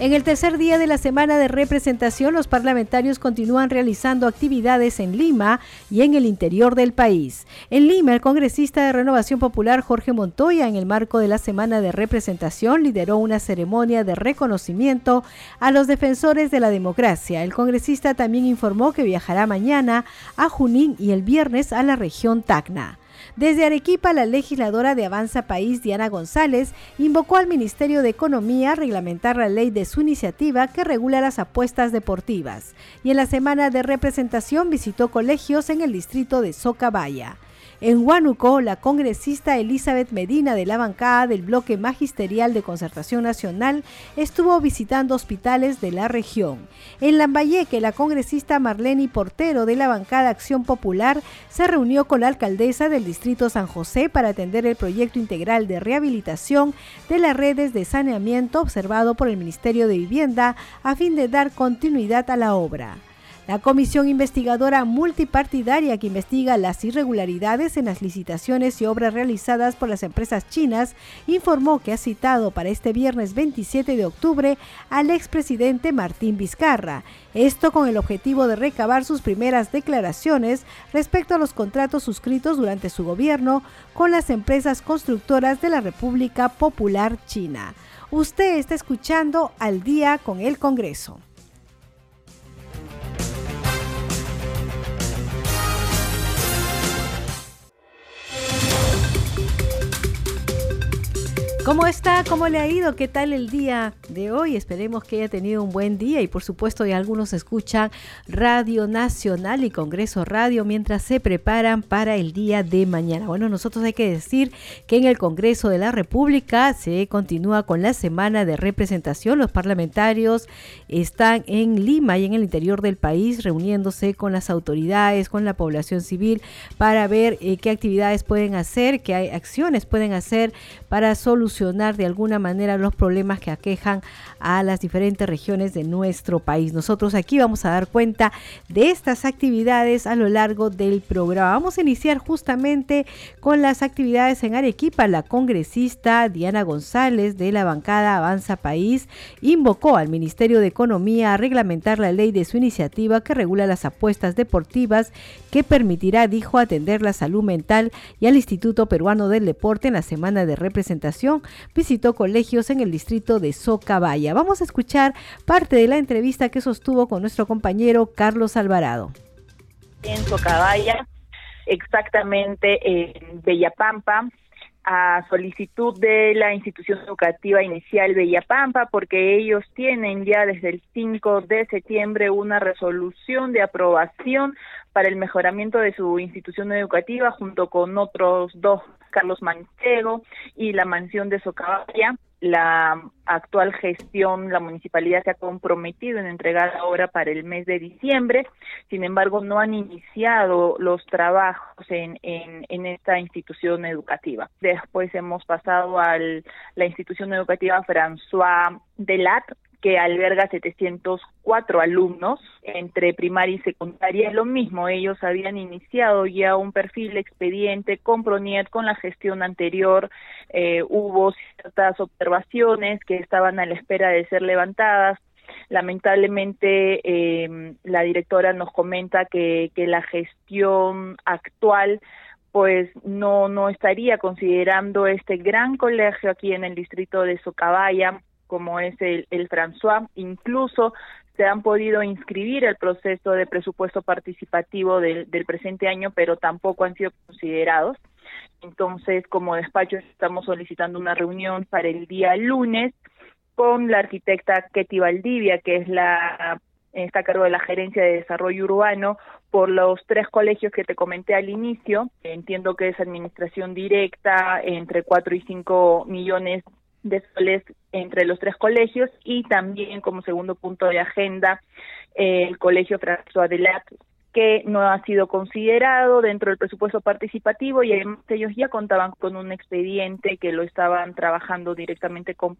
En el tercer día de la semana de representación, los parlamentarios continúan realizando actividades en Lima y en el interior del país. En Lima, el congresista de Renovación Popular Jorge Montoya, en el marco de la semana de representación, lideró una ceremonia de reconocimiento a los defensores de la democracia. El congresista también informó que viajará mañana a Junín y el viernes a la región Tacna. Desde Arequipa, la legisladora de Avanza País, Diana González, invocó al Ministerio de Economía a reglamentar la ley de su iniciativa que regula las apuestas deportivas. Y en la semana de representación visitó colegios en el distrito de Socabaya. En Huánuco, la congresista Elizabeth Medina de la bancada del Bloque Magisterial de Concertación Nacional estuvo visitando hospitales de la región. En Lambayeque, la congresista Marlene Portero de la bancada Acción Popular se reunió con la alcaldesa del distrito San José para atender el proyecto integral de rehabilitación de las redes de saneamiento observado por el Ministerio de Vivienda a fin de dar continuidad a la obra. La comisión investigadora multipartidaria que investiga las irregularidades en las licitaciones y obras realizadas por las empresas chinas informó que ha citado para este viernes 27 de octubre al expresidente Martín Vizcarra. Esto con el objetivo de recabar sus primeras declaraciones respecto a los contratos suscritos durante su gobierno con las empresas constructoras de la República Popular China. Usted está escuchando al día con el Congreso. ¿Cómo está? ¿Cómo le ha ido? ¿Qué tal el día de hoy? Esperemos que haya tenido un buen día y por supuesto ya algunos escuchan Radio Nacional y Congreso Radio mientras se preparan para el día de mañana. Bueno, nosotros hay que decir que en el Congreso de la República se continúa con la semana de representación. Los parlamentarios están en Lima y en el interior del país reuniéndose con las autoridades, con la población civil para ver eh, qué actividades pueden hacer, qué acciones pueden hacer para solucionar de alguna manera los problemas que aquejan a las diferentes regiones de nuestro país. Nosotros aquí vamos a dar cuenta de estas actividades a lo largo del programa. Vamos a iniciar justamente con las actividades en Arequipa. La congresista Diana González de la bancada Avanza País invocó al Ministerio de Economía a reglamentar la ley de su iniciativa que regula las apuestas deportivas que permitirá, dijo, atender la salud mental y al Instituto Peruano del Deporte en la semana de representación visitó colegios en el distrito de Socabaya. Vamos a escuchar parte de la entrevista que sostuvo con nuestro compañero Carlos Alvarado. En Socabaya, exactamente en Bellapampa, a solicitud de la institución educativa inicial Bellapampa, porque ellos tienen ya desde el 5 de septiembre una resolución de aprobación para el mejoramiento de su institución educativa junto con otros dos Carlos Manchego y la mansión de Socabaya. La actual gestión, la municipalidad se ha comprometido en entregar la obra para el mes de diciembre, sin embargo no han iniciado los trabajos en, en, en esta institución educativa. Después hemos pasado a la institución educativa François Delat, que alberga 704 alumnos entre primaria y secundaria. Lo mismo, ellos habían iniciado ya un perfil expediente con PRONIET, con la gestión anterior, eh, hubo ciertas observaciones que estaban a la espera de ser levantadas. Lamentablemente, eh, la directora nos comenta que, que la gestión actual pues no no estaría considerando este gran colegio aquí en el distrito de Socabaya como es el, el François, incluso se han podido inscribir el proceso de presupuesto participativo del, del presente año, pero tampoco han sido considerados. Entonces, como despacho, estamos solicitando una reunión para el día lunes con la arquitecta Ketty Valdivia, que es la está a cargo de la Gerencia de Desarrollo Urbano por los tres colegios que te comenté al inicio. Entiendo que es administración directa entre 4 y 5 millones de soles entre los tres colegios y también como segundo punto de agenda el Colegio François Delat que no ha sido considerado dentro del presupuesto participativo y además ellos ya contaban con un expediente que lo estaban trabajando directamente con,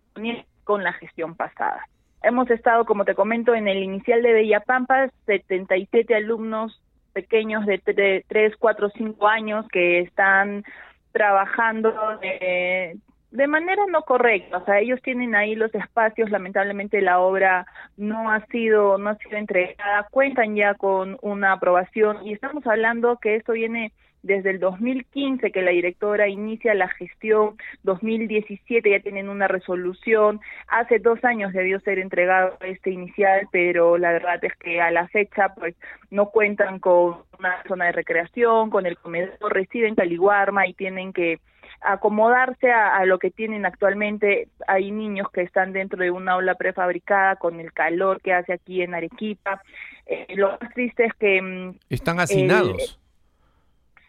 con la gestión pasada. Hemos estado, como te comento, en el inicial de Bella Pampa, 77 alumnos pequeños de 3, 4, 5 años que están trabajando de, de manera no correcta, o sea, ellos tienen ahí los espacios, lamentablemente la obra no ha sido no ha sido entregada, cuentan ya con una aprobación y estamos hablando que esto viene desde el 2015 que la directora inicia la gestión, 2017 ya tienen una resolución, hace dos años debió ser entregado este inicial, pero la verdad es que a la fecha pues no cuentan con una zona de recreación, con el comedor, residen en Caliguarma y tienen que acomodarse a, lo que tienen actualmente. Hay niños que están dentro de una aula prefabricada con el calor que hace aquí en Arequipa. Eh, lo más triste es que... Mm, están hacinados.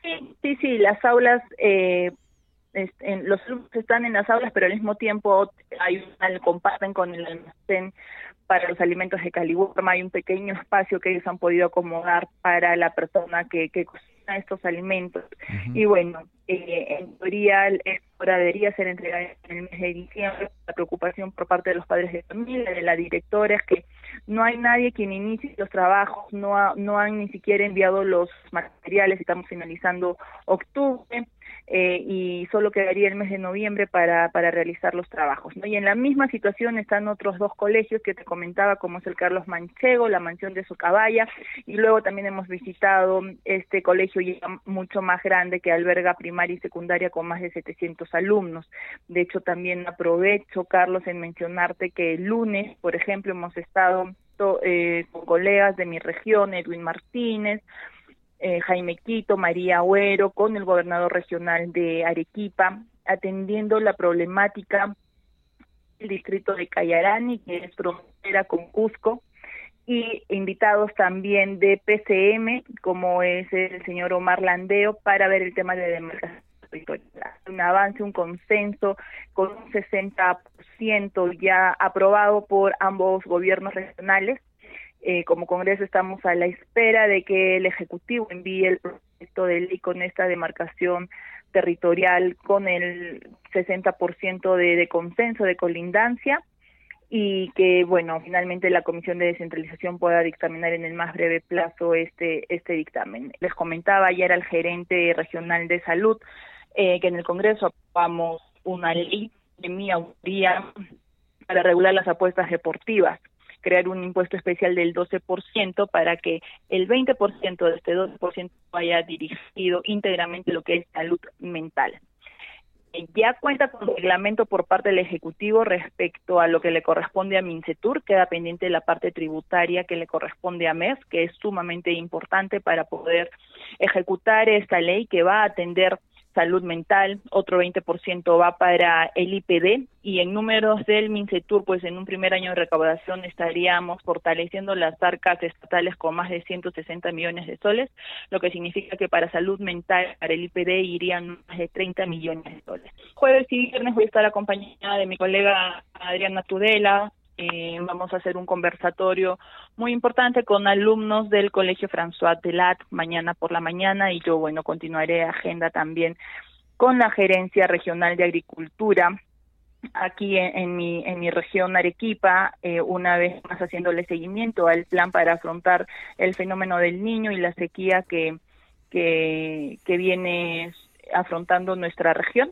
sí, sí, sí, las aulas... Eh, los alumnos están en las aulas, pero al mismo tiempo hay comparten con el almacén para los alimentos de Caliburma, hay un pequeño espacio que ellos han podido acomodar para la persona que, que cocina estos alimentos. Y bueno, eh, en teoría hora debería ser entregada en el mes de diciembre. La preocupación por parte de los padres de familia, de la directora, es que no hay nadie quien inicie los trabajos, no, no han ni siquiera enviado los materiales, estamos finalizando octubre. Eh, y solo quedaría el mes de noviembre para, para realizar los trabajos. ¿no? Y en la misma situación están otros dos colegios que te comentaba, como es el Carlos Manchego, la mansión de Socabaya, y luego también hemos visitado este colegio ya mucho más grande que alberga primaria y secundaria con más de 700 alumnos. De hecho, también aprovecho, Carlos, en mencionarte que el lunes, por ejemplo, hemos estado eh, con colegas de mi región, Edwin Martínez, eh, Jaime Quito, María Agüero, con el gobernador regional de Arequipa, atendiendo la problemática del distrito de Cayarani, que es frontera con Cusco, y invitados también de PCM, como es el señor Omar Landeo, para ver el tema de demarcación. Un avance, un consenso con un 60% ya aprobado por ambos gobiernos regionales eh, como Congreso estamos a la espera de que el Ejecutivo envíe el proyecto de ley con esta demarcación territorial con el 60% de, de consenso, de colindancia y que bueno finalmente la comisión de descentralización pueda dictaminar en el más breve plazo este este dictamen. Les comentaba ayer al gerente regional de salud eh, que en el Congreso aprobamos una ley de mi autoría para regular las apuestas deportivas crear un impuesto especial del 12% para que el 20% de este 12% vaya dirigido íntegramente a lo que es salud mental. Eh, ya cuenta con reglamento por parte del Ejecutivo respecto a lo que le corresponde a Mincetur, queda pendiente la parte tributaria que le corresponde a MES, que es sumamente importante para poder ejecutar esta ley que va a atender salud mental, otro 20% va para el IPD y en números del MINCETUR, pues en un primer año de recaudación estaríamos fortaleciendo las arcas estatales con más de 160 millones de soles, lo que significa que para salud mental, para el IPD irían más de 30 millones de soles. Jueves y viernes voy a estar acompañada de mi colega Adriana Tudela, eh, vamos a hacer un conversatorio muy importante con alumnos del Colegio François Delat mañana por la mañana y yo, bueno, continuaré agenda también con la Gerencia Regional de Agricultura aquí en, mi, en mi región Arequipa, eh, una vez más haciéndole seguimiento al plan para afrontar el fenómeno del niño y la sequía que, que viene afrontando nuestra región.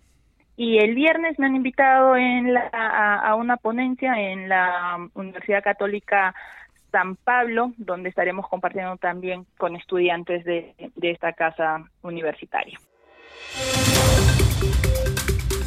Y el viernes me han invitado en la, a, una ponencia en la Universidad Católica San Pablo, donde estaremos compartiendo también con estudiantes de, de esta casa universitaria.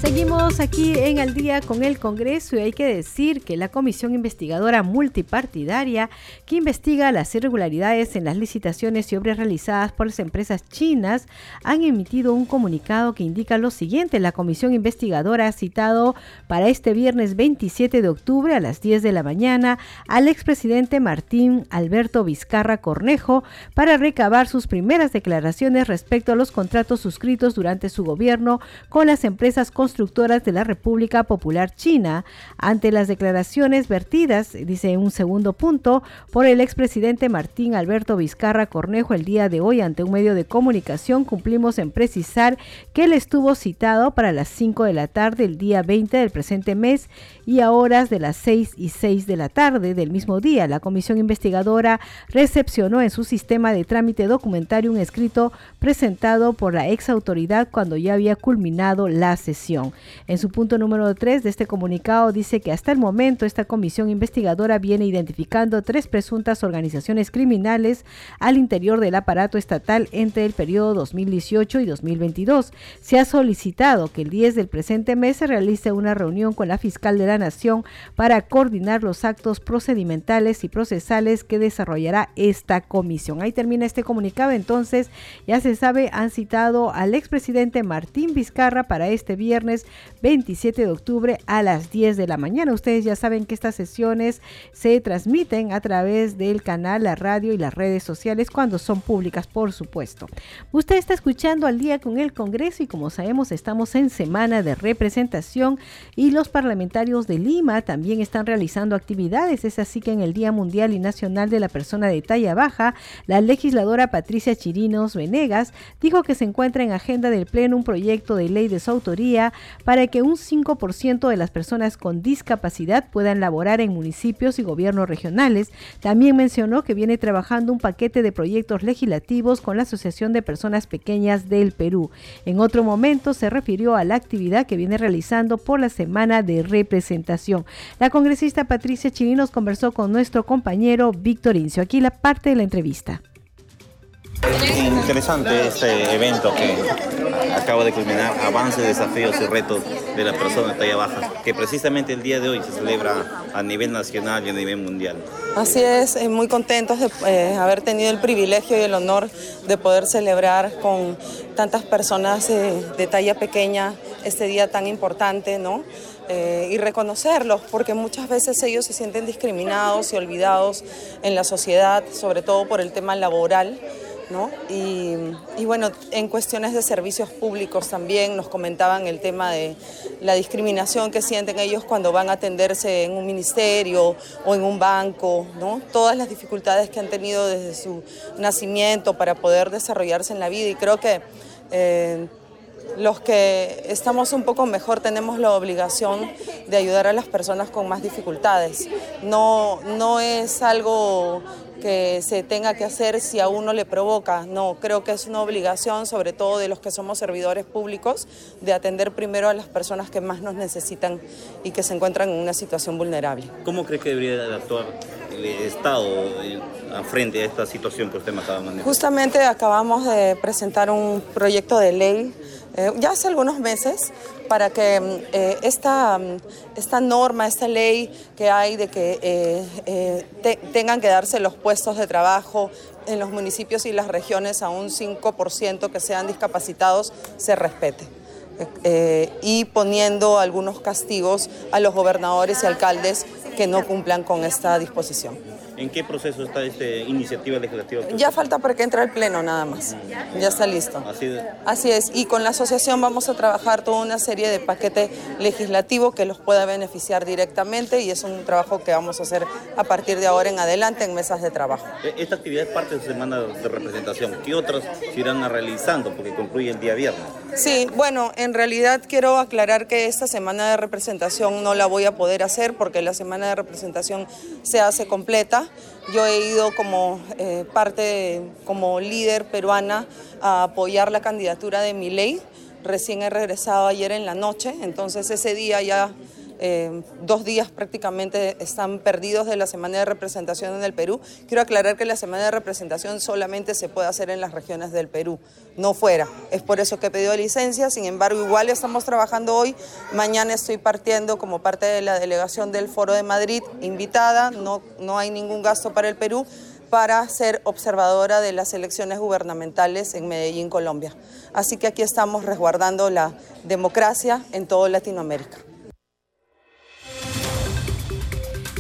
Seguimos aquí en Al día con el Congreso y hay que decir que la Comisión Investigadora Multipartidaria que investiga las irregularidades en las licitaciones y obras realizadas por las empresas chinas han emitido un comunicado que indica lo siguiente. La Comisión Investigadora ha citado para este viernes 27 de octubre a las 10 de la mañana al expresidente Martín Alberto Vizcarra Cornejo para recabar sus primeras declaraciones respecto a los contratos suscritos durante su gobierno con las empresas constructoras de la República Popular China ante las declaraciones vertidas, dice un segundo punto, por el expresidente Martín Alberto Vizcarra Cornejo el día de hoy ante un medio de comunicación. Cumplimos en precisar que él estuvo citado para las 5 de la tarde el día 20 del presente mes y a horas de las 6 y 6 de la tarde del mismo día. La comisión investigadora recepcionó en su sistema de trámite documentario un escrito presentado por la ex autoridad cuando ya había culminado la sesión. En su punto número 3 de este comunicado dice que hasta el momento esta comisión investigadora viene identificando tres presuntas organizaciones criminales al interior del aparato estatal entre el periodo 2018 y 2022. Se ha solicitado que el 10 del presente mes se realice una reunión con la fiscal de la Nación para coordinar los actos procedimentales y procesales que desarrollará esta comisión. Ahí termina este comunicado. Entonces, ya se sabe, han citado al expresidente Martín Vizcarra para este viernes 27 de octubre a las 10 de la mañana. Ustedes ya saben que estas sesiones se transmiten a través del canal, la radio y las redes sociales cuando son públicas, por supuesto. Usted está escuchando al día con el Congreso y como sabemos estamos en semana de representación y los parlamentarios de Lima también están realizando actividades. Es así que en el Día Mundial y Nacional de la Persona de Talla Baja, la legisladora Patricia Chirinos Venegas dijo que se encuentra en agenda del Pleno un proyecto de ley de su autoría para que un 5% de las personas con discapacidad puedan laborar en municipios y gobiernos regionales. También mencionó que viene trabajando un paquete de proyectos legislativos con la Asociación de Personas Pequeñas del Perú. En otro momento se refirió a la actividad que viene realizando por la semana de representación. La congresista Patricia Chirinos conversó con nuestro compañero Víctor Incio. Aquí la parte de la entrevista. Interesante este evento que acaba de culminar, avances, desafíos y retos de la persona de talla baja, que precisamente el día de hoy se celebra a nivel nacional y a nivel mundial. Así es, eh, muy contentos de eh, haber tenido el privilegio y el honor de poder celebrar con tantas personas eh, de talla pequeña este día tan importante, ¿no? y reconocerlos, porque muchas veces ellos se sienten discriminados y olvidados en la sociedad, sobre todo por el tema laboral. Y, bueno, en cuestiones de servicios públicos también nos comentaban el tema de la discriminación que sienten ellos cuando van a atenderse en un ministerio o en un banco, ¿no? Todas las dificultades que han tenido desde su nacimiento para poder desarrollarse en la vida y creo que... Eh, los que estamos un poco mejor tenemos la obligación de ayudar a las personas con más dificultades. No, no es algo que se tenga que hacer si a uno le provoca. No, creo que es una obligación, sobre todo de los que somos servidores públicos, de atender primero a las personas que más nos necesitan y que se encuentran en una situación vulnerable. ¿Cómo cree que debería actuar el Estado frente a esta situación que usted me acaba de manejar? Justamente acabamos de presentar un proyecto de ley eh, ya hace algunos meses para que mm, eh, esta, mm, esta norma, esta ley que hay de que eh, tengan que darse los puestos de trabajo en los municipios y las regiones a un 5% que sean discapacitados se respete. y poniendo algunos castigos a los gobernadores y alcaldes que no cumplan con esta disposición. ¿En qué proceso está esta iniciativa legislativa? Ya falta para que entre al Pleno nada más. Ya está listo. Así, es. Así es. Y con la asociación vamos a trabajar toda una serie de paquete legislativo que los pueda beneficiar directamente y es un trabajo que vamos a hacer a partir de ahora en adelante en mesas de trabajo. E, esta actividad es parte de su semana de representación. ¿Qué otras se irán realizando porque concluye el día viernes? Sí, bueno, en realidad quiero aclarar que esta semana de representación no la voy a poder hacer porque la semana de representación se hace completa. Yo he ido como eh, parte, como líder peruana a apoyar la candidatura de mi ley. Recién he regresado ayer en la noche, entonces ese día ya eh, dos días prácticamente están perdidos de la semana de representación en el Perú. Quiero aclarar que la semana de representación solamente se puede hacer en las regiones del Perú, no fuera. Es por eso que he pedido licencia, sin embargo igual estamos trabajando hoy. Mañana estoy partiendo como parte de la delegación del Foro de Madrid, invitada, no, no hay ningún gasto para el Perú para ser observadora de las elecciones gubernamentales en Medellín, Colombia. Así que aquí estamos resguardando la democracia en toda Latinoamérica.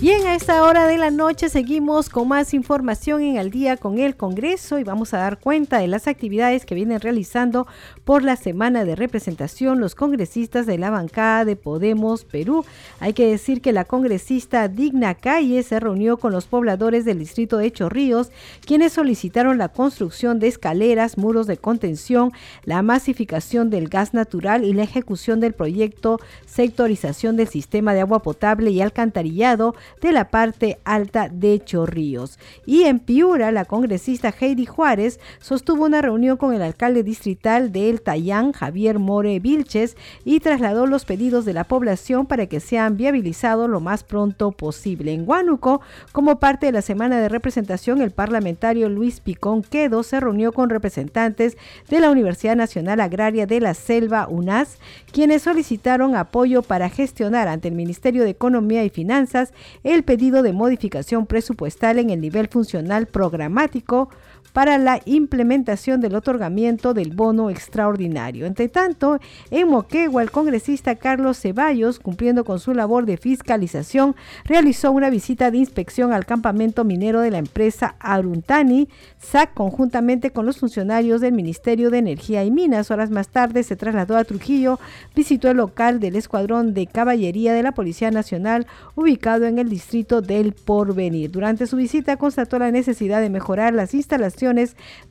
Bien, a esta hora de la noche seguimos con más información en el día con el Congreso y vamos a dar cuenta de las actividades que vienen realizando por la semana de representación los congresistas de la bancada de Podemos Perú. Hay que decir que la congresista Digna Calle se reunió con los pobladores del distrito de Chorrillos, quienes solicitaron la construcción de escaleras, muros de contención, la masificación del gas natural y la ejecución del proyecto sectorización del sistema de agua potable y alcantarillado de la parte alta de Chorrillos. Y en Piura, la congresista Heidi Juárez sostuvo una reunión con el alcalde distrital de El Tayán, Javier More Vilches, y trasladó los pedidos de la población para que sean viabilizados lo más pronto posible. En Huánuco, como parte de la semana de representación, el parlamentario Luis Picón Quedo se reunió con representantes de la Universidad Nacional Agraria de la Selva, UNAS, quienes solicitaron apoyo para gestionar ante el Ministerio de Economía y Finanzas el pedido de modificación presupuestal en el nivel funcional programático para la implementación del otorgamiento del bono extraordinario. Entre tanto, en Moquegua, el congresista Carlos Ceballos, cumpliendo con su labor de fiscalización, realizó una visita de inspección al campamento minero de la empresa Aruntani, SAC, conjuntamente con los funcionarios del Ministerio de Energía y Minas. Horas más tarde se trasladó a Trujillo, visitó el local del Escuadrón de Caballería de la Policía Nacional, ubicado en el distrito del Porvenir. Durante su visita constató la necesidad de mejorar las instalaciones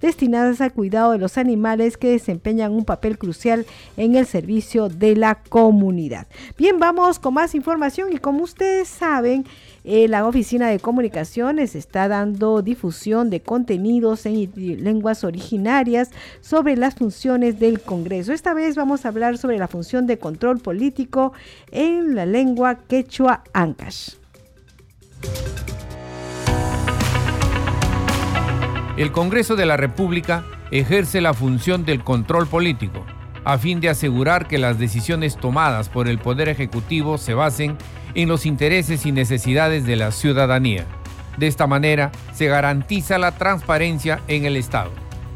destinadas al cuidado de los animales que desempeñan un papel crucial en el servicio de la comunidad. Bien, vamos con más información y como ustedes saben, eh, la Oficina de Comunicaciones está dando difusión de contenidos en lenguas originarias sobre las funciones del Congreso. Esta vez vamos a hablar sobre la función de control político en la lengua quechua ancash. El Congreso de la República ejerce la función del control político, a fin de asegurar que las decisiones tomadas por el Poder Ejecutivo se basen en los intereses y necesidades de la ciudadanía. De esta manera se garantiza la transparencia en el Estado.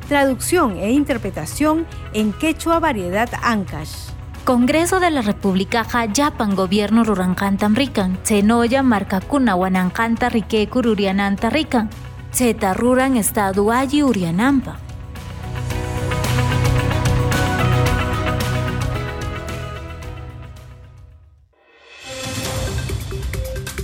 Traducción e interpretación en quechua variedad Ancash. Congreso de la República Jayapan Gobierno Rurancantan Rican, Chenoya Marcacuna Wanancanta Rique Cururiananta Rican, Ruran estado Urianampa.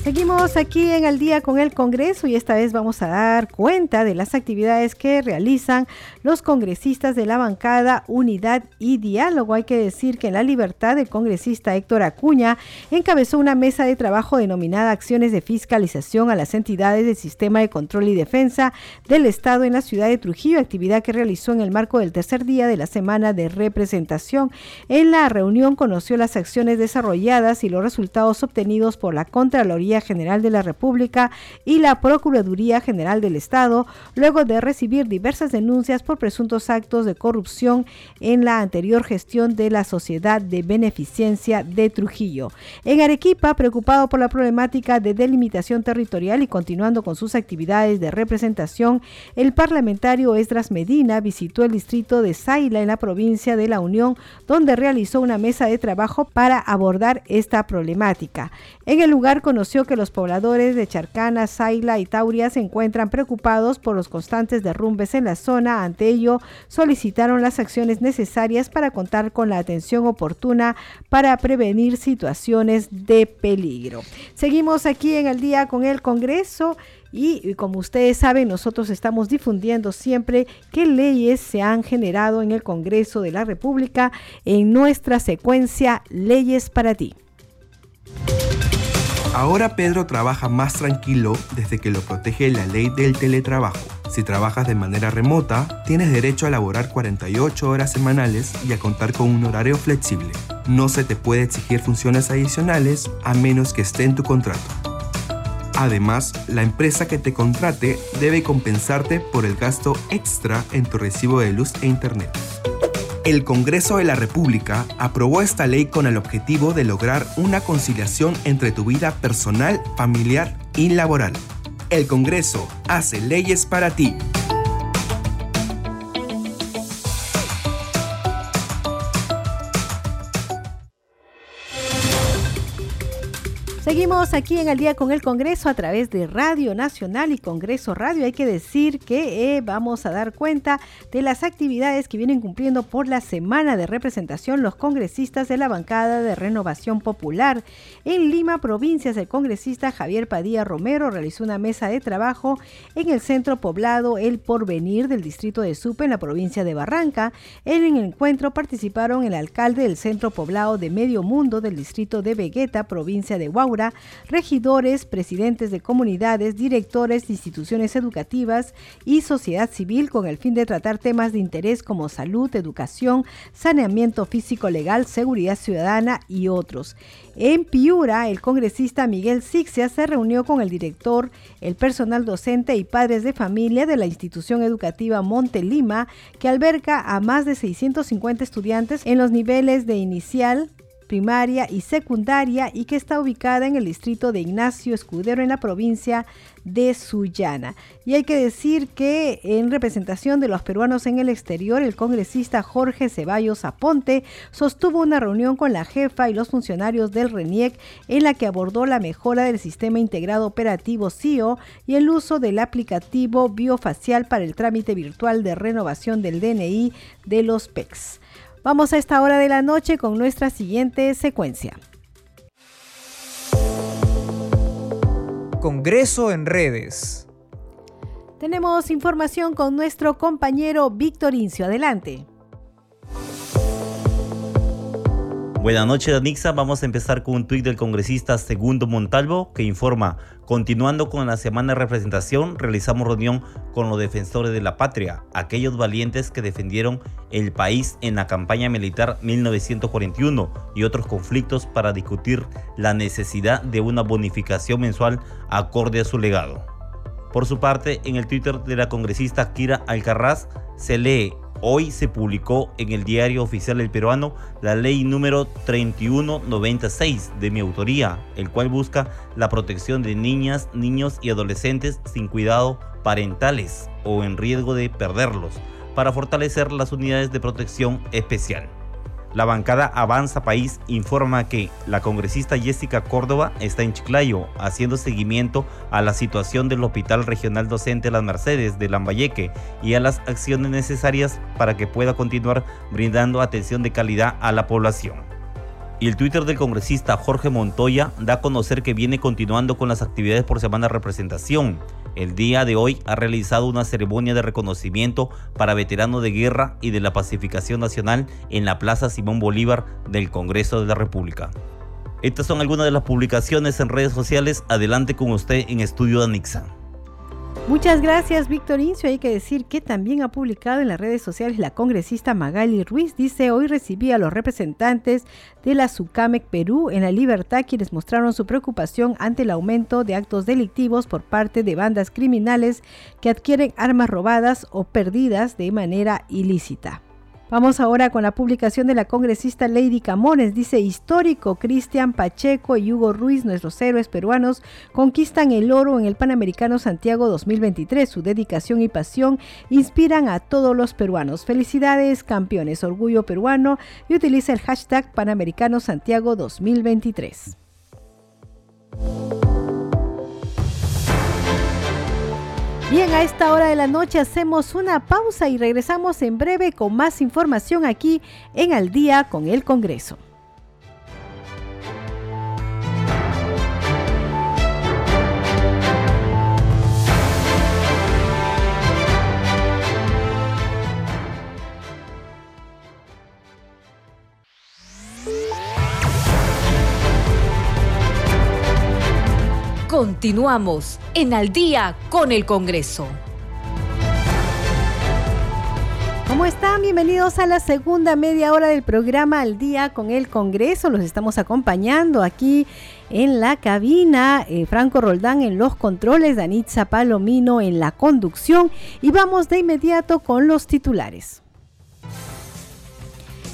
Seguimos aquí en el día con el Congreso y esta vez vamos a dar cuenta de las actividades que realizan los congresistas de la bancada Unidad y Diálogo. Hay que decir que en la libertad el congresista Héctor Acuña encabezó una mesa de trabajo denominada Acciones de Fiscalización a las entidades del Sistema de Control y Defensa del Estado en la ciudad de Trujillo, actividad que realizó en el marco del tercer día de la semana de representación. En la reunión conoció las acciones desarrolladas y los resultados obtenidos por la Contraloría General de la República y la Procuraduría General del Estado, luego de recibir diversas denuncias por presuntos actos de corrupción en la anterior gestión de la Sociedad de Beneficencia de Trujillo. En Arequipa, preocupado por la problemática de delimitación territorial y continuando con sus actividades de representación, el parlamentario Esdras Medina visitó el distrito de Saila en la provincia de La Unión, donde realizó una mesa de trabajo para abordar esta problemática. En el lugar conoció que los pobladores de Charcana, Saila y Tauria se encuentran preocupados por los constantes derrumbes en la zona. Ante ello, solicitaron las acciones necesarias para contar con la atención oportuna para prevenir situaciones de peligro. Seguimos aquí en el día con el Congreso. Y, como ustedes saben, nosotros estamos difundiendo siempre qué leyes se han generado en el Congreso de la República en nuestra secuencia Leyes para ti. Ahora Pedro trabaja más tranquilo desde que lo protege la ley del teletrabajo. Si trabajas de manera remota, tienes derecho a laborar 48 horas semanales y a contar con un horario flexible. No se te puede exigir funciones adicionales a menos que esté en tu contrato. Además, la empresa que te contrate debe compensarte por el gasto extra en tu recibo de luz e internet. El Congreso de la República aprobó esta ley con el objetivo de lograr una conciliación entre tu vida personal, familiar y laboral. El Congreso hace leyes para ti. Seguimos aquí en el día con el Congreso a través de Radio Nacional y Congreso Radio. Hay que decir que eh, vamos a dar cuenta de las actividades que vienen cumpliendo por la semana de representación los congresistas de la bancada de Renovación Popular. En Lima, provincias, el congresista Javier Padilla Romero realizó una mesa de trabajo en el centro poblado El Porvenir del distrito de Supe en la provincia de Barranca. En el encuentro participaron el alcalde del centro poblado de Medio Mundo del distrito de Vegueta, provincia de Huaura regidores, presidentes de comunidades, directores de instituciones educativas y sociedad civil con el fin de tratar temas de interés como salud, educación, saneamiento físico legal, seguridad ciudadana y otros. En Piura, el congresista Miguel Sixia se reunió con el director, el personal docente y padres de familia de la institución educativa Monte Lima, que alberga a más de 650 estudiantes en los niveles de inicial, primaria y secundaria y que está ubicada en el distrito de Ignacio Escudero en la provincia de Sullana. Y hay que decir que en representación de los peruanos en el exterior, el congresista Jorge Ceballos Aponte sostuvo una reunión con la jefa y los funcionarios del RENIEC en la que abordó la mejora del sistema integrado operativo CIO y el uso del aplicativo biofacial para el trámite virtual de renovación del DNI de los PECs. Vamos a esta hora de la noche con nuestra siguiente secuencia. Congreso en redes. Tenemos información con nuestro compañero Víctor Incio. Adelante. Buenas noches, Danixa. Vamos a empezar con un tuit del congresista Segundo Montalvo que informa, continuando con la semana de representación, realizamos reunión con los defensores de la patria, aquellos valientes que defendieron el país en la campaña militar 1941 y otros conflictos para discutir la necesidad de una bonificación mensual acorde a su legado. Por su parte, en el Twitter de la congresista Kira Alcarraz se lee Hoy se publicó en el diario oficial El Peruano la ley número 3196 de mi autoría, el cual busca la protección de niñas, niños y adolescentes sin cuidado parentales o en riesgo de perderlos, para fortalecer las unidades de protección especial. La bancada Avanza País informa que la congresista Jessica Córdoba está en Chiclayo haciendo seguimiento a la situación del Hospital Regional Docente Las Mercedes de Lambayeque y a las acciones necesarias para que pueda continuar brindando atención de calidad a la población. Y el Twitter del congresista Jorge Montoya da a conocer que viene continuando con las actividades por semana de representación. El día de hoy ha realizado una ceremonia de reconocimiento para veteranos de guerra y de la pacificación nacional en la Plaza Simón Bolívar del Congreso de la República. Estas son algunas de las publicaciones en redes sociales. Adelante con usted en Estudio de. Muchas gracias, Víctor Incio. Hay que decir que también ha publicado en las redes sociales la congresista Magali Ruiz. Dice, hoy recibí a los representantes de la SUCAMEC Perú en la libertad quienes mostraron su preocupación ante el aumento de actos delictivos por parte de bandas criminales que adquieren armas robadas o perdidas de manera ilícita. Vamos ahora con la publicación de la congresista Lady Camones. Dice histórico, Cristian Pacheco y Hugo Ruiz, nuestros héroes peruanos, conquistan el oro en el Panamericano Santiago 2023. Su dedicación y pasión inspiran a todos los peruanos. Felicidades, campeones, orgullo peruano y utiliza el hashtag Panamericano Santiago 2023. Bien, a esta hora de la noche hacemos una pausa y regresamos en breve con más información aquí en Al día con el Congreso. Continuamos en Al día con el Congreso. ¿Cómo están? Bienvenidos a la segunda media hora del programa Al día con el Congreso. Los estamos acompañando aquí en la cabina, eh, Franco Roldán en los controles, Danitza Palomino en la conducción y vamos de inmediato con los titulares.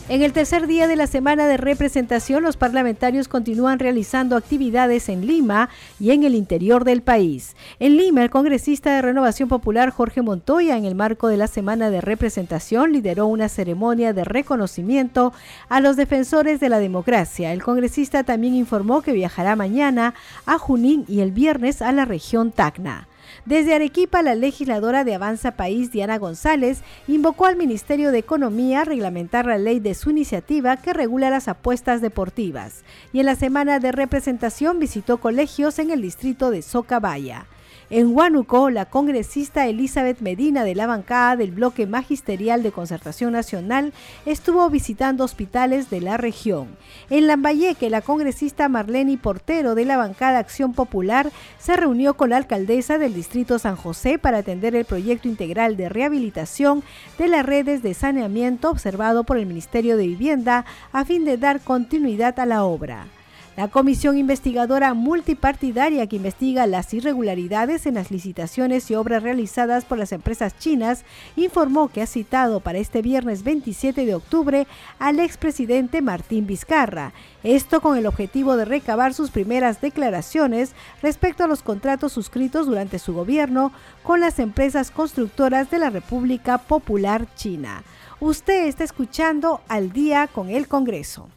En el tercer día de la semana de representación, los parlamentarios continúan realizando actividades en Lima y en el interior del país. En Lima, el congresista de Renovación Popular Jorge Montoya, en el marco de la semana de representación, lideró una ceremonia de reconocimiento a los defensores de la democracia. El congresista también informó que viajará mañana a Junín y el viernes a la región Tacna. Desde Arequipa, la legisladora de Avanza País, Diana González, invocó al Ministerio de Economía a reglamentar la ley de su iniciativa que regula las apuestas deportivas. Y en la semana de representación visitó colegios en el distrito de Socabaya. En Huánuco, la congresista Elizabeth Medina de la bancada del bloque magisterial de Concertación Nacional estuvo visitando hospitales de la región. En Lambayeque, la congresista Marlene Portero de la bancada Acción Popular se reunió con la alcaldesa del distrito San José para atender el proyecto integral de rehabilitación de las redes de saneamiento observado por el Ministerio de Vivienda a fin de dar continuidad a la obra. La comisión investigadora multipartidaria que investiga las irregularidades en las licitaciones y obras realizadas por las empresas chinas informó que ha citado para este viernes 27 de octubre al expresidente Martín Vizcarra. Esto con el objetivo de recabar sus primeras declaraciones respecto a los contratos suscritos durante su gobierno con las empresas constructoras de la República Popular China. Usted está escuchando al día con el Congreso.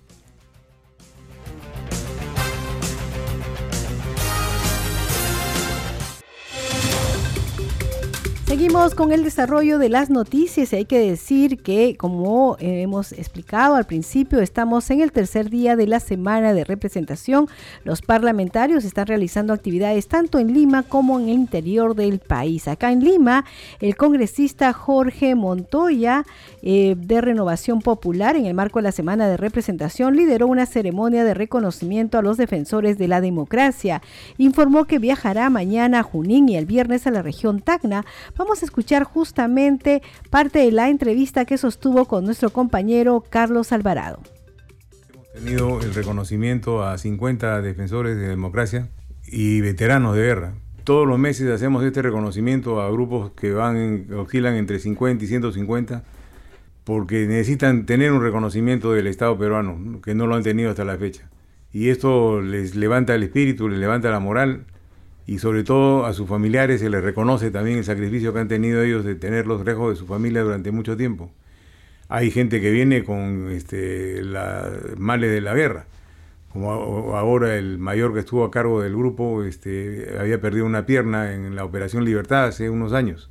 Seguimos con el desarrollo de las noticias y hay que decir que, como hemos explicado al principio, estamos en el tercer día de la semana de representación. Los parlamentarios están realizando actividades tanto en Lima como en el interior del país. Acá en Lima, el congresista Jorge Montoya eh, de Renovación Popular, en el marco de la semana de representación, lideró una ceremonia de reconocimiento a los defensores de la democracia. Informó que viajará mañana a Junín y el viernes a la región Tacna Vamos a escuchar justamente parte de la entrevista que sostuvo con nuestro compañero Carlos Alvarado. Hemos tenido el reconocimiento a 50 defensores de democracia y veteranos de guerra. Todos los meses hacemos este reconocimiento a grupos que van oscilan entre 50 y 150 porque necesitan tener un reconocimiento del Estado peruano, que no lo han tenido hasta la fecha. Y esto les levanta el espíritu, les levanta la moral y sobre todo a sus familiares se les reconoce también el sacrificio que han tenido ellos de tener los lejos de su familia durante mucho tiempo. Hay gente que viene con este, males de la guerra, como ahora el mayor que estuvo a cargo del grupo este, había perdido una pierna en la Operación Libertad hace unos años.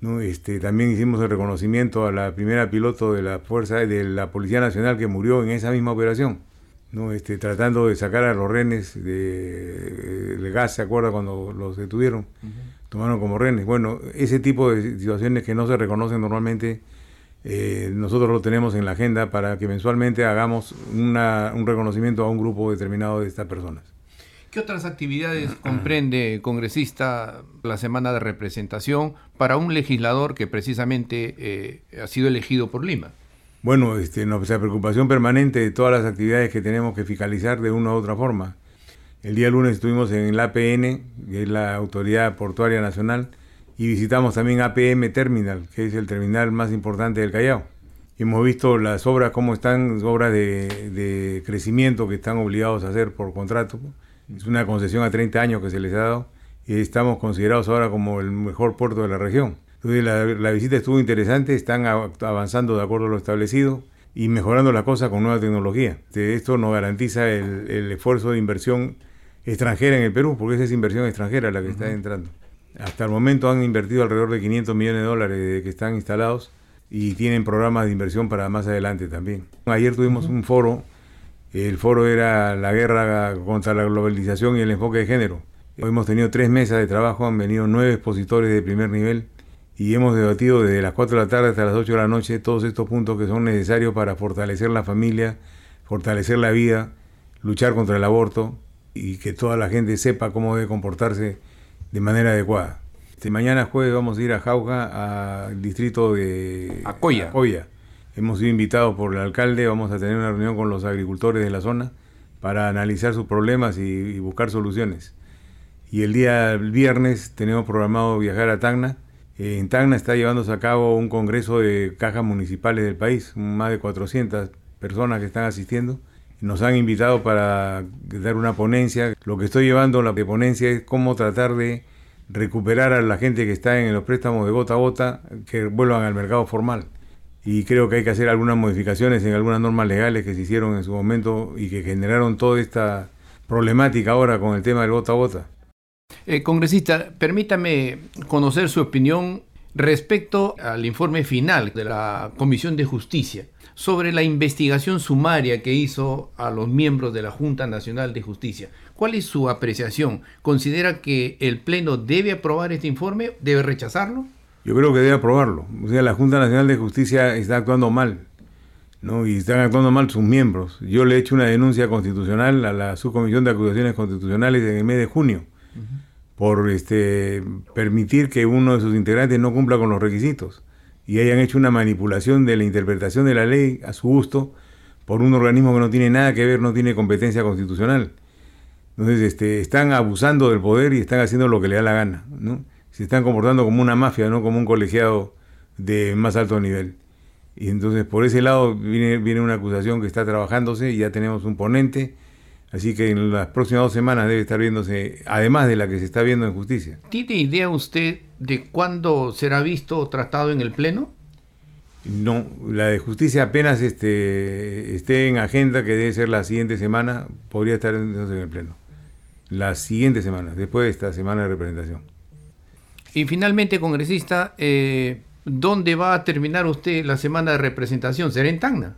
¿no? Este, también hicimos el reconocimiento a la primera piloto de la Fuerza de la Policía Nacional que murió en esa misma operación. ¿No? Este, tratando de sacar a los renes de, de gas, ¿se acuerda cuando los detuvieron? Tomaron como renes. Bueno, ese tipo de situaciones que no se reconocen normalmente, eh, nosotros lo tenemos en la agenda para que mensualmente hagamos una, un reconocimiento a un grupo determinado de estas personas. ¿Qué otras actividades comprende, congresista, la semana de representación para un legislador que precisamente eh, ha sido elegido por Lima? Bueno, este, nuestra preocupación permanente de todas las actividades que tenemos que fiscalizar de una u otra forma. El día lunes estuvimos en la APN, que es la Autoridad Portuaria Nacional, y visitamos también APM Terminal, que es el terminal más importante del Callao. hemos visto las obras, cómo están, obras de, de, crecimiento que están obligados a hacer por contrato. Es una concesión a 30 años que se les ha dado y estamos considerados ahora como el mejor puerto de la región. Entonces la, visita estuvo interesante, están avanzando de acuerdo a lo establecido y mejorando la cosa con nueva tecnología. Esto nos garantiza el, esfuerzo de inversión extranjera en el Perú, porque esa es inversión extranjera la que está entrando. Hasta el momento han invertido alrededor de 500 millones de dólares que están instalados y tienen programas de inversión para más adelante también. Ayer tuvimos un foro, el foro era la guerra contra la globalización y el enfoque de género. Hoy hemos tenido tres mesas de trabajo, han venido nueve expositores de primer nivel y hemos debatido desde las 4 de la tarde hasta las 8 de la noche todos estos puntos que son necesarios para fortalecer la familia, fortalecer la vida, luchar contra el aborto y que toda la gente sepa cómo debe comportarse de manera adecuada. Este, mañana jueves vamos a ir a Jauja, al distrito de Acoya. Hemos sido invitados por el alcalde, vamos a tener una reunión con los agricultores de la zona para analizar sus problemas y, buscar soluciones. Y el día viernes tenemos programado viajar a Tacna. En Tacna está llevándose a cabo un congreso de cajas municipales del país, más de 400 personas que están asistiendo. Nos han invitado para dar una ponencia. Lo que estoy llevando la ponencia es cómo tratar de recuperar a la gente que está en los préstamos de gota a gota, que vuelvan al mercado formal. Y creo que hay que hacer algunas modificaciones en algunas normas legales que se hicieron en su momento y que generaron toda esta problemática ahora con el tema del gota a gota. Eh, congresista, permítame conocer su opinión respecto al informe final de la Comisión de Justicia sobre la investigación sumaria que hizo a los miembros de la Junta Nacional de Justicia. ¿Cuál es su apreciación? ¿Considera que el Pleno debe aprobar este informe? ¿Debe rechazarlo? Yo creo que debe aprobarlo. O sea, la Junta Nacional de Justicia está actuando mal, ¿no? Y están actuando mal sus miembros. Yo le he hecho una denuncia constitucional a la Subcomisión de Acusaciones Constitucionales en el mes de junio por este, permitir que uno de sus integrantes no cumpla con los requisitos y hayan hecho una manipulación de la interpretación de la ley a su gusto por un organismo que no tiene nada que ver, no tiene competencia constitucional. Entonces, este, están abusando del poder y están haciendo lo que le da la gana, ¿no? Se están comportando como una mafia, no como un colegiado de más alto nivel. Y entonces, por ese lado, viene, viene una acusación que está trabajándose y ya tenemos un ponente. Así que en las próximas dos semanas debe estar viéndose, además de la que se está viendo en justicia. ¿Tiene idea usted de cuándo será visto o tratado en el Pleno? No, la de justicia apenas este, esté en agenda, que debe ser la siguiente semana, podría estar en el Pleno. La siguiente semana, después de esta semana de representación. Y finalmente, congresista, eh, ¿dónde va a terminar usted la semana de representación? ¿Será en Tacna?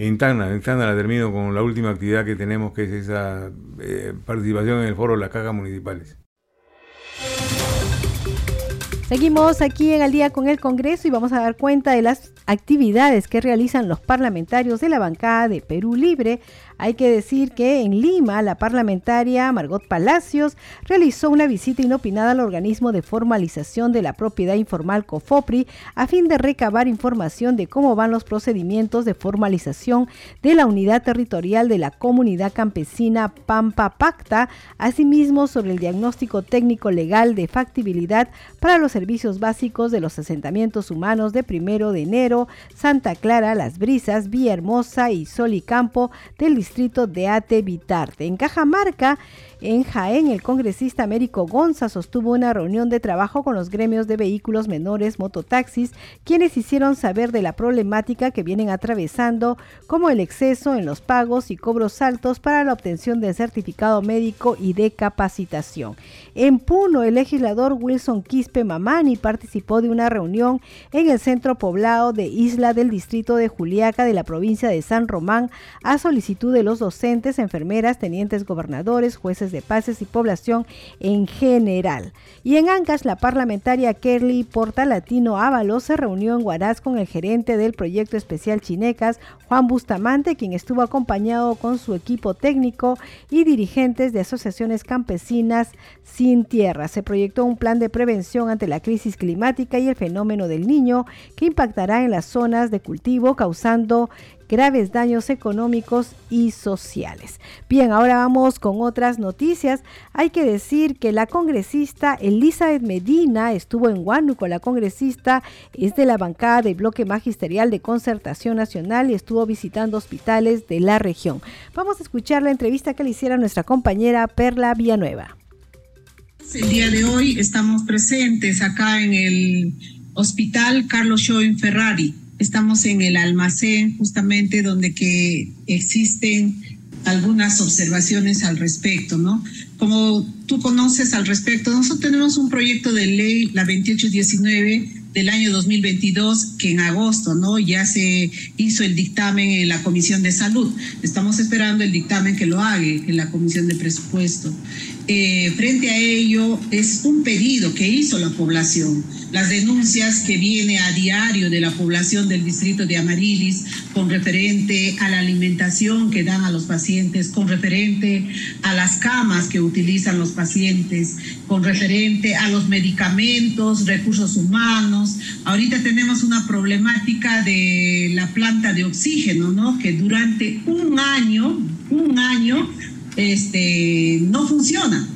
En Tacna, en Tacna la termino con la última actividad que tenemos, que es esa eh, participación en el foro de las cajas municipales. Seguimos aquí en Al día con el Congreso y vamos a dar cuenta de las actividades que realizan los parlamentarios de la bancada de Perú Libre. Hay que decir que en Lima, la parlamentaria Margot Palacios realizó una visita inopinada al organismo de formalización de la propiedad informal COFOPRI a fin de recabar información de cómo van los procedimientos de formalización de la unidad territorial de la comunidad campesina Pampa Pacta, asimismo sobre el diagnóstico técnico legal de factibilidad para los servicios básicos de los asentamientos humanos de primero de enero, Santa Clara, Las Brisas, Villahermosa y Solicampo del distrito de Ate Vitarte. En Cajamarca, en Jaén, el congresista Américo Gonza sostuvo una reunión de trabajo con los gremios de vehículos menores, mototaxis, quienes hicieron saber de la problemática que vienen atravesando, como el exceso en los pagos y cobros altos para la obtención del certificado médico y de capacitación. En Puno, el legislador Wilson Quispe Mamani participó de una reunión en el centro poblado de Isla del distrito de Juliaca de la provincia de San Román a solicitud de los docentes, enfermeras, tenientes gobernadores, jueces de pases y población en general. Y en Ancash, la parlamentaria Kerly Portalatino Ábalos se reunió en Huaraz con el gerente del proyecto especial Chinecas, Juan Bustamante, quien estuvo acompañado con su equipo técnico y dirigentes de asociaciones campesinas sin tierra. Se proyectó un plan de prevención ante la crisis climática y el fenómeno del niño que impactará en las zonas de cultivo causando graves daños económicos y sociales. Bien, ahora vamos con otras noticias. Hay que decir que la congresista Elizabeth Medina estuvo en Huánuco. La congresista es de la bancada del bloque magisterial de concertación nacional y estuvo visitando hospitales de la región. Vamos a escuchar la entrevista que le hiciera nuestra compañera Perla Villanueva. El día de hoy estamos presentes acá en el Hospital Carlos Schoen Ferrari Estamos en el almacén justamente donde que existen algunas observaciones al respecto, ¿no? Como tú conoces al respecto, nosotros tenemos un proyecto de ley, la 2819 del año 2022, que en agosto, ¿no? Ya se hizo el dictamen en la Comisión de Salud. Estamos esperando el dictamen que lo haga en la Comisión de Presupuesto. Eh, frente a ello, es un pedido que hizo la población las denuncias que viene a diario de la población del distrito de Amarilis con referente a la alimentación que dan a los pacientes, con referente a las camas que utilizan los pacientes, con referente a los medicamentos, recursos humanos. Ahorita tenemos una problemática de la planta de oxígeno, ¿no? Que durante un año, un año, este, no funciona.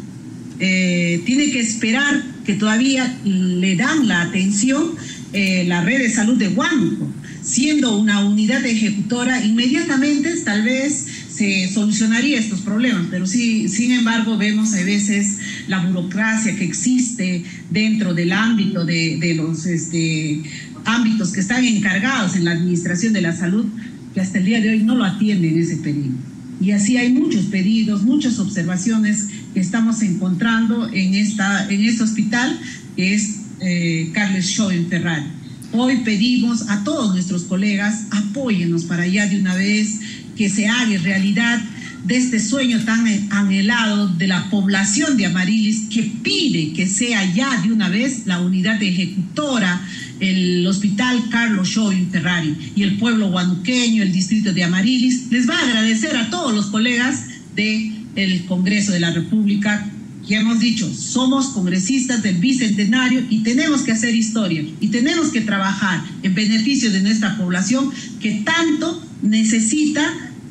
Eh, tiene que esperar que todavía le dan la atención eh, la red de salud de Huánuco, siendo una unidad ejecutora, inmediatamente tal vez se solucionaría estos problemas, pero sí, sin embargo, vemos a veces la burocracia que existe dentro del ámbito de, de los este, ámbitos que están encargados en la administración de la salud, que hasta el día de hoy no lo atienden ese pedido. Y así hay muchos pedidos, muchas observaciones que estamos encontrando en, esta, en este hospital, que es eh, Carles Shaw en Ferrari. Hoy pedimos a todos nuestros colegas, apóyennos para allá de una vez, que se haga realidad de este sueño tan anhelado de la población de Amarilis que pide que sea ya de una vez la unidad ejecutora, el Hospital Carlos Shaw en Ferrari y el pueblo guanuqueño, el distrito de Amarilis, les va a agradecer a todos los colegas de el Congreso de la República, que hemos dicho, somos congresistas del Bicentenario y tenemos que hacer historia y tenemos que trabajar en beneficio de nuestra población que tanto necesita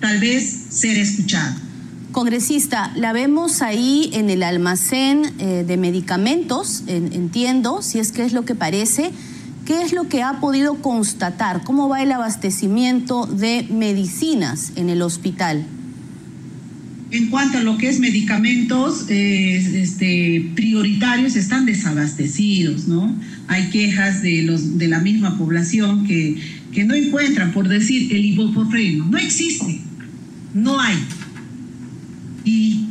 tal vez ser escuchada. Congresista, la vemos ahí en el almacén eh, de medicamentos, entiendo, si es que es lo que parece. ¿Qué es lo que ha podido constatar? ¿Cómo va el abastecimiento de medicinas en el hospital? En cuanto a lo que es medicamentos este, prioritarios, están desabastecidos, ¿no? Hay quejas de, los, de la misma población que, que no encuentran, por decir, el ibuprofeno. No existe, no hay. Y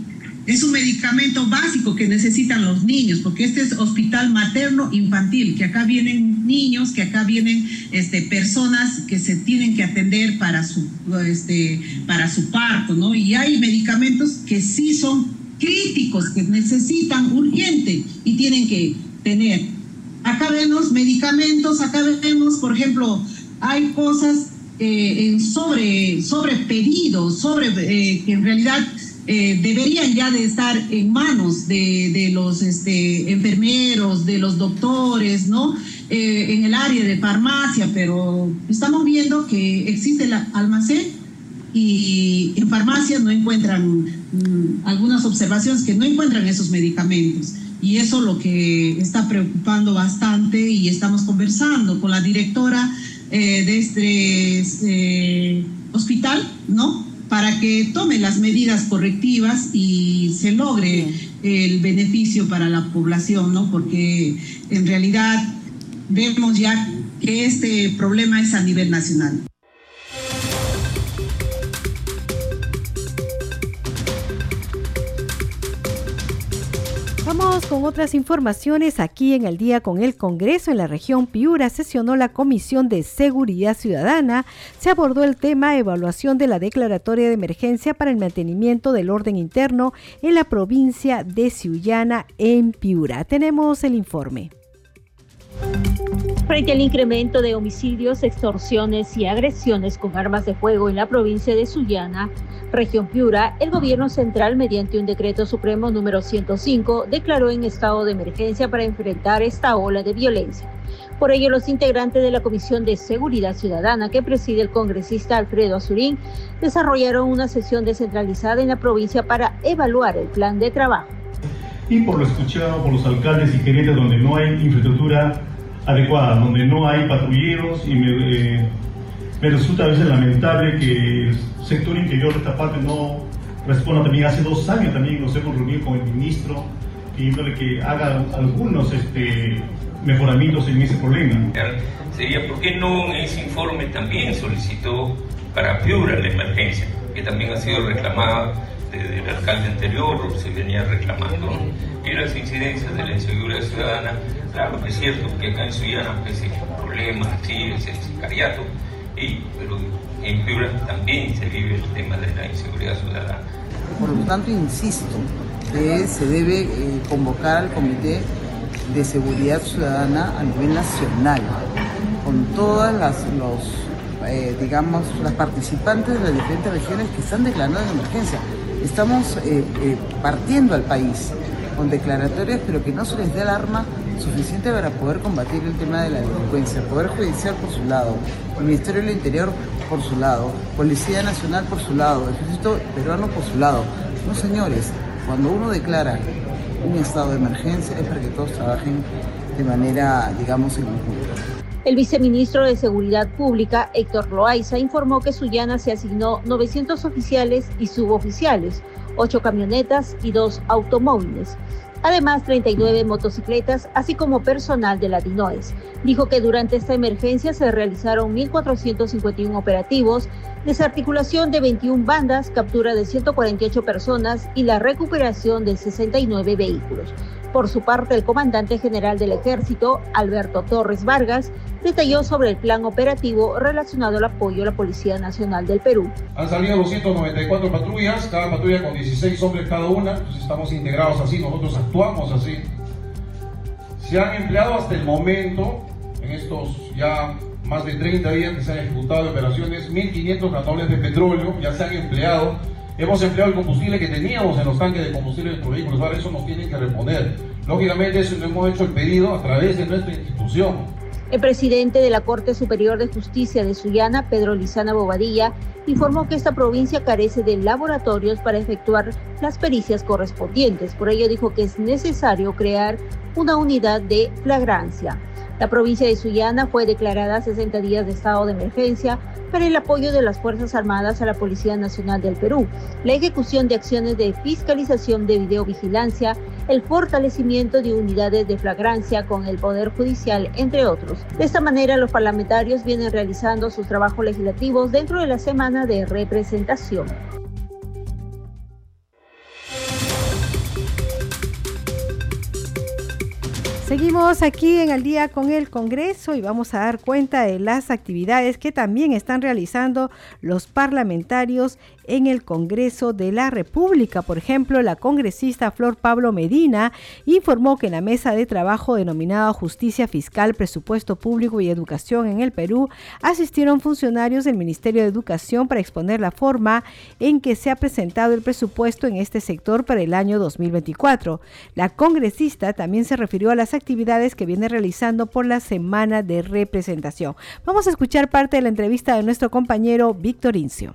es un medicamento básico que necesitan los niños, porque este es hospital materno infantil, que acá vienen niños, que acá vienen este, personas que se tienen que atender para su, este, para su parto, ¿no? Y hay medicamentos que sí son críticos, que necesitan urgente y tienen que tener. Acá vemos medicamentos, acá vemos, por ejemplo, hay cosas eh, sobre pedidos, sobre eh, que en realidad eh, deberían ya de estar en manos de, los este, enfermeros, de los doctores, ¿no? Eh, en el área de farmacia, pero estamos viendo que existe el almacén y en farmacia no encuentran mm, algunas observaciones que no encuentran esos medicamentos. Y eso lo que está preocupando bastante y estamos conversando con la directora eh, de este hospital, ¿no? Para que tome las medidas correctivas y se logre el beneficio para la población, ¿no? Porque en realidad vemos ya que este problema es a nivel nacional. Con otras informaciones aquí en el día con el Congreso en la región Piura sesionó la Comisión de Seguridad Ciudadana. Se abordó el tema evaluación de la declaratoria de emergencia para el mantenimiento del orden interno en la provincia de Ciullana en Piura. Tenemos el informe. Frente al incremento de homicidios, extorsiones y agresiones con armas de fuego en la provincia de Sullana, región Piura, el gobierno central, mediante un decreto supremo número 105, declaró en estado de emergencia para enfrentar esta ola de violencia. Por ello, los integrantes de la Comisión de Seguridad Ciudadana que preside el congresista Alfredo Azurín desarrollaron una sesión descentralizada en la provincia para evaluar el plan de trabajo. Y por lo escuchado por los alcaldes y gerentes donde no hay infraestructura adecuada, donde no hay patrulleros y me, eh, me resulta a veces lamentable que el sector interior de esta parte no responda también. Hace dos años también nos hemos reunido con el ministro pidiéndole que haga algunos este, mejoramientos en ese problema. Sería, ¿por qué no ese informe también solicitó para Piura la emergencia, que también ha sido reclamada desde el alcalde anterior, se venía reclamando, y las incidencias de la inseguridad ciudadana Claro que es cierto que acá en Suyana pues, hay problemas, sí, es el sicariato, y, pero en Piura también se vive el tema de la inseguridad ciudadana. Por lo tanto, insisto que se debe eh, convocar al comité de seguridad ciudadana a nivel nacional, con todas las, los, eh, digamos, las participantes de las diferentes regiones que están declarando en emergencia. Estamos eh, eh, partiendo al país con declaratorias, pero que no se les dé el arma suficiente para poder combatir el tema de la delincuencia. Poder Judicial por su lado, el Ministerio del Interior por su lado, Policía Nacional por su lado, Ejército Peruano por su lado. No, señores, cuando uno declara un estado de emergencia es para que todos trabajen de manera, digamos, en conjunto. El viceministro de Seguridad Pública, Héctor Loaiza, informó que Sullana se asignó 900 oficiales y suboficiales, 8 camionetas y 2 automóviles. Además, 39 motocicletas, así como personal de la DINOES. Dijo que durante esta emergencia se realizaron 1.451 operativos, desarticulación de 21 bandas, captura de 148 personas y la recuperación de 69 vehículos. Por su parte, el comandante general del ejército, Alberto Torres Vargas, detalló sobre el plan operativo relacionado al apoyo a la Policía Nacional del Perú. Han salido 294 patrullas, cada patrulla con 16 hombres cada una, entonces estamos integrados así, nosotros actuamos así. Se han empleado hasta el momento, en estos ya más de 30 días que se han ejecutado operaciones, 1.500 ratones de petróleo ya se han empleado Hemos empleado el combustible que teníamos en los tanques de combustible de nuestros vehículos, ahora eso nos tienen que reponer. Lógicamente eso lo hemos hecho el pedido a través de nuestra institución. El presidente de la Corte Superior de Justicia de Sullana, Pedro Lizana Bobadilla, informó que esta provincia carece de laboratorios para efectuar las pericias correspondientes. Por ello dijo que es necesario crear una unidad de flagrancia. La provincia de Sullana fue declarada 60 días de estado de emergencia para el apoyo de las Fuerzas Armadas a la Policía Nacional del Perú, la ejecución de acciones de fiscalización de videovigilancia, el fortalecimiento de unidades de flagrancia con el Poder Judicial, entre otros. De esta manera, los parlamentarios vienen realizando sus trabajos legislativos dentro de la semana de representación. Seguimos aquí en el día con el Congreso y vamos a dar cuenta de las actividades que también están realizando los parlamentarios en el Congreso de la República. Por ejemplo, la congresista Flor Pablo Medina informó que en la mesa de trabajo denominada Justicia Fiscal, Presupuesto Público y Educación en el Perú asistieron funcionarios del Ministerio de Educación para exponer la forma en que se ha presentado el presupuesto en este sector para el año 2024. La congresista también se refirió a las actividades que viene realizando por la semana de representación. Vamos a escuchar parte de la entrevista de nuestro compañero Víctor Incio.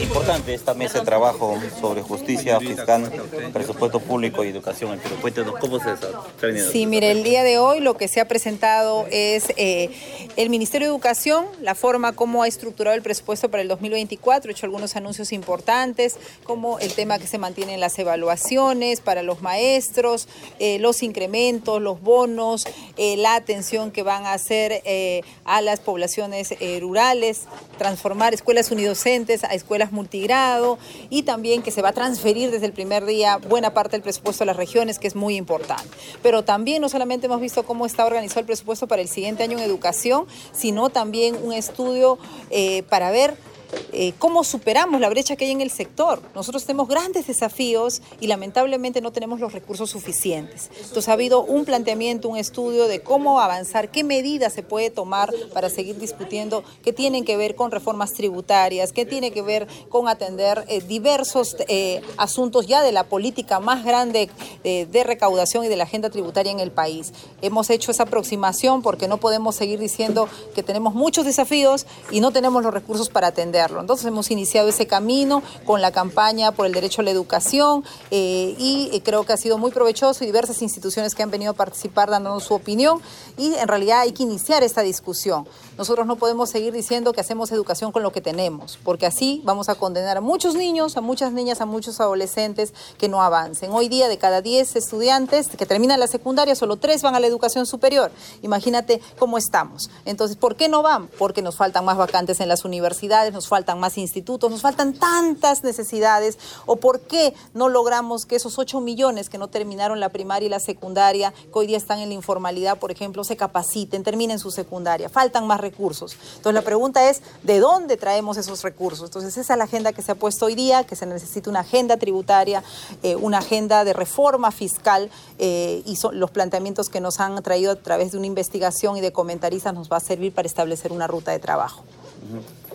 Importante esta mesa de trabajo sobre justicia fiscal, presupuesto público y educación. En Cuéntenos cómo se está Sí, mire, el día de hoy lo que se ha presentado es eh, el Ministerio de Educación, la forma como ha estructurado el presupuesto para el 2024, ha hecho algunos anuncios importantes, como el tema que se mantienen las evaluaciones para los maestros, eh, los incrementos, los bonos, eh, la atención que van a hacer a las poblaciones rurales, transformar escuelas unidocentes a escuelas multigrado y también que se va a transferir desde el primer día buena parte del presupuesto a las regiones, que es muy importante. Pero también no solamente hemos visto cómo está organizado el presupuesto para el siguiente año en educación, sino también un estudio eh, para ver eh, cómo superamos la brecha que hay en el sector. Nosotros tenemos grandes desafíos y lamentablemente no tenemos los recursos suficientes. Entonces ha habido un planteamiento, un estudio de cómo avanzar, qué medidas se puede tomar para seguir discutiendo que tienen que ver con reformas tributarias, que tiene que ver con atender eh, diversos eh, asuntos ya de la política más grande de recaudación y de la agenda tributaria en el país. Hemos hecho esa aproximación porque no podemos seguir diciendo que tenemos muchos desafíos y no tenemos los recursos para atender entonces hemos iniciado ese camino con la campaña por el derecho a la educación eh, y eh, creo que ha sido muy provechoso y diversas instituciones que han venido a participar dándonos su opinión y en realidad hay que iniciar esta discusión. Nosotros no podemos seguir diciendo que hacemos educación con lo que tenemos, porque así vamos a condenar a muchos niños, a muchas niñas, a muchos adolescentes que no avancen. Hoy día de cada 10 estudiantes que terminan la secundaria, solo 3 van a la educación superior. Imagínate cómo estamos. Entonces, ¿por qué no van? Porque nos faltan más vacantes en las universidades, faltan más institutos, nos faltan tantas necesidades, o por qué no logramos que esos 8 millones que no terminaron la primaria y la secundaria, que hoy día están en la informalidad, por ejemplo, se capaciten, terminen su secundaria. Faltan más recursos. Entonces la pregunta es, ¿de dónde traemos esos recursos? Entonces esa es la agenda que se ha puesto hoy día, que se necesita una agenda tributaria, eh, una agenda de reforma fiscal eh, y los planteamientos que nos han traído a través de una investigación y de comentaristas nos va a servir para establecer una ruta de trabajo.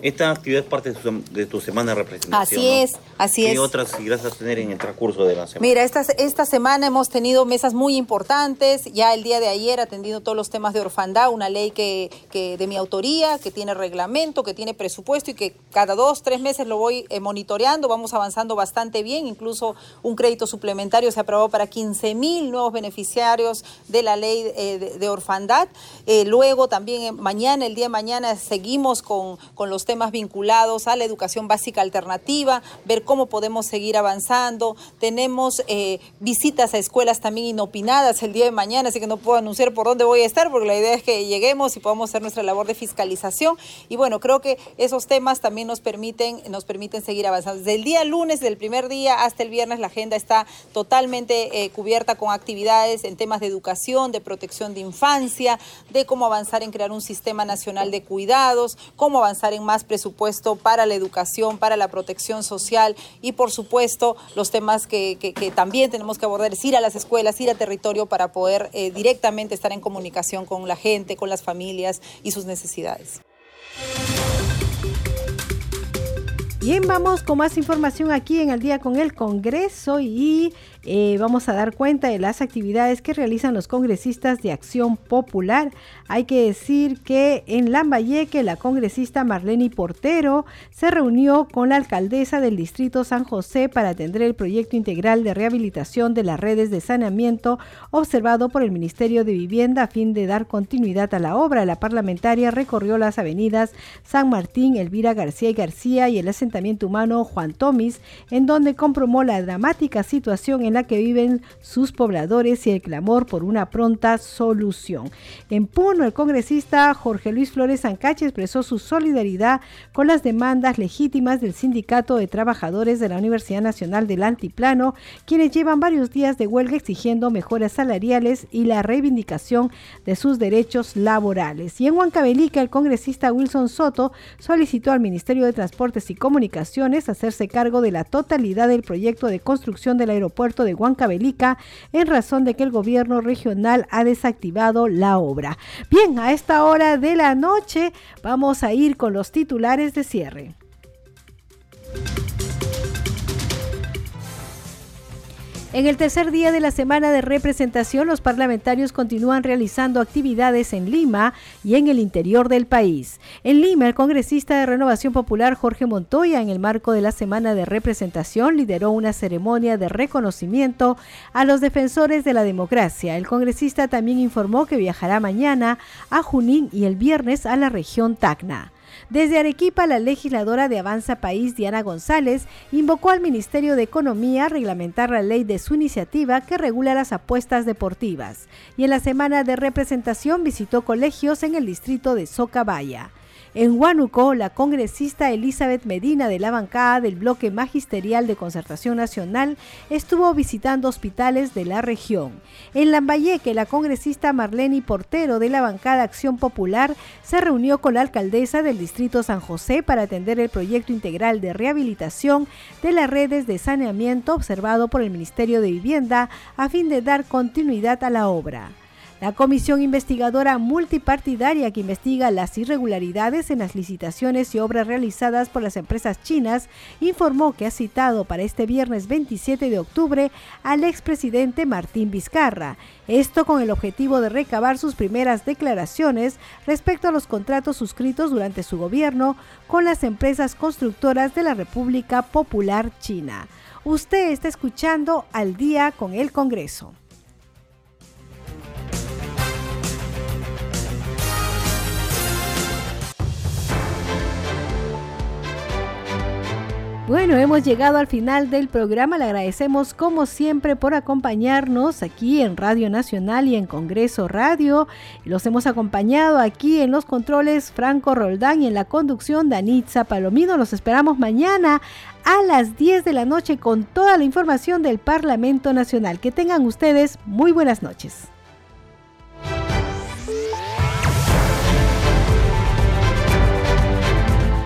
Esta actividad es parte de tu, semana de representación. Así es, así es. ¿Qué otras gracias a tener en el transcurso de la semana? Mira, esta, esta semana hemos tenido mesas muy importantes. Ya el día de ayer atendido todos los temas de orfandad, una ley que, que de mi autoría, que tiene reglamento, que tiene presupuesto y que cada dos, tres meses lo voy eh, monitoreando. Vamos avanzando bastante bien. Incluso un crédito suplementario se aprobó para 15 mil nuevos beneficiarios de la ley eh, de, orfandad. Eh, luego también mañana, el día de mañana, seguimos con, con los temas vinculados a la educación básica alternativa, ver cómo podemos seguir avanzando. Tenemos eh, visitas a escuelas también inopinadas el día de mañana, así que no puedo anunciar por dónde voy a estar, porque la idea es que lleguemos y podamos hacer nuestra labor de fiscalización. Y bueno, creo que esos temas también nos permiten, nos permiten seguir avanzando. Desde el día lunes, del primer día hasta el viernes, la agenda está totalmente eh, cubierta con actividades en temas de educación, de protección de infancia, de cómo avanzar en crear un sistema nacional de cuidados, cómo avanzar en más presupuesto para la educación, para la protección social y por supuesto los temas que, también tenemos que abordar es ir a las escuelas, ir a territorio para poder eh, directamente estar en comunicación con la gente, con las familias y sus necesidades. Bien, vamos con más información aquí en el día con el Congreso y eh, vamos a dar cuenta de las actividades que realizan los congresistas de Acción Popular. Hay que decir que en Lambayeque la congresista Marlene Portero se reunió con la alcaldesa del distrito San José para atender el proyecto integral de rehabilitación de las redes de saneamiento observado por el Ministerio de Vivienda a fin de dar continuidad a la obra. La parlamentaria recorrió las avenidas San Martín, Elvira García y García y el asentamiento humano Juan Tomis, en donde comprobó la dramática situación en la que viven sus pobladores y el clamor por una pronta solución. En Puno, el congresista Jorge Luis Flores Sancache expresó su solidaridad con las demandas legítimas del Sindicato de Trabajadores de la Universidad Nacional del Altiplano, quienes llevan varios días de huelga exigiendo mejoras salariales y la reivindicación de sus derechos laborales. Y en Huancavelica, el congresista Wilson Soto solicitó al Ministerio de Transportes y Comunicaciones hacerse cargo de la totalidad del proyecto de construcción del aeropuerto de Huancavelica en razón de que el gobierno regional ha desactivado la obra. Bien, a esta hora de la noche vamos a ir con los titulares de cierre. En el tercer día de la semana de representación, los parlamentarios continúan realizando actividades en Lima y en el interior del país. En Lima, el congresista de Renovación Popular Jorge Montoya, en el marco de la semana de representación, lideró una ceremonia de reconocimiento a los defensores de la democracia. El congresista también informó que viajará mañana a Junín y el viernes a la región Tacna. Desde Arequipa, la legisladora de Avanza País, Diana González, invocó al Ministerio de Economía a reglamentar la ley de su iniciativa que regula las apuestas deportivas. Y en la semana de representación visitó colegios en el distrito de Socabaya. En Huánuco, la congresista Elizabeth Medina de la bancada del Bloque Magisterial de Concertación Nacional estuvo visitando hospitales de la región. En Lambayeque, la congresista Marlene Portero de la bancada Acción Popular se reunió con la alcaldesa del distrito San José para atender el proyecto integral de rehabilitación de las redes de saneamiento observado por el Ministerio de Vivienda a fin de dar continuidad a la obra. La comisión investigadora multipartidaria que investiga las irregularidades en las licitaciones y obras realizadas por las empresas chinas informó que ha citado para este viernes 27 de octubre al expresidente Martín Vizcarra, esto con el objetivo de recabar sus primeras declaraciones respecto a los contratos suscritos durante su gobierno con las empresas constructoras de la República Popular China. Usted está escuchando al día con el Congreso. Bueno, hemos llegado al final del programa. Le agradecemos como siempre por acompañarnos aquí en Radio Nacional y en Congreso Radio. Los hemos acompañado aquí en los controles Franco Roldán y en la conducción Danitza Palomino. Los esperamos mañana a las 10 de la noche con toda la información del Parlamento Nacional. Que tengan ustedes muy buenas noches.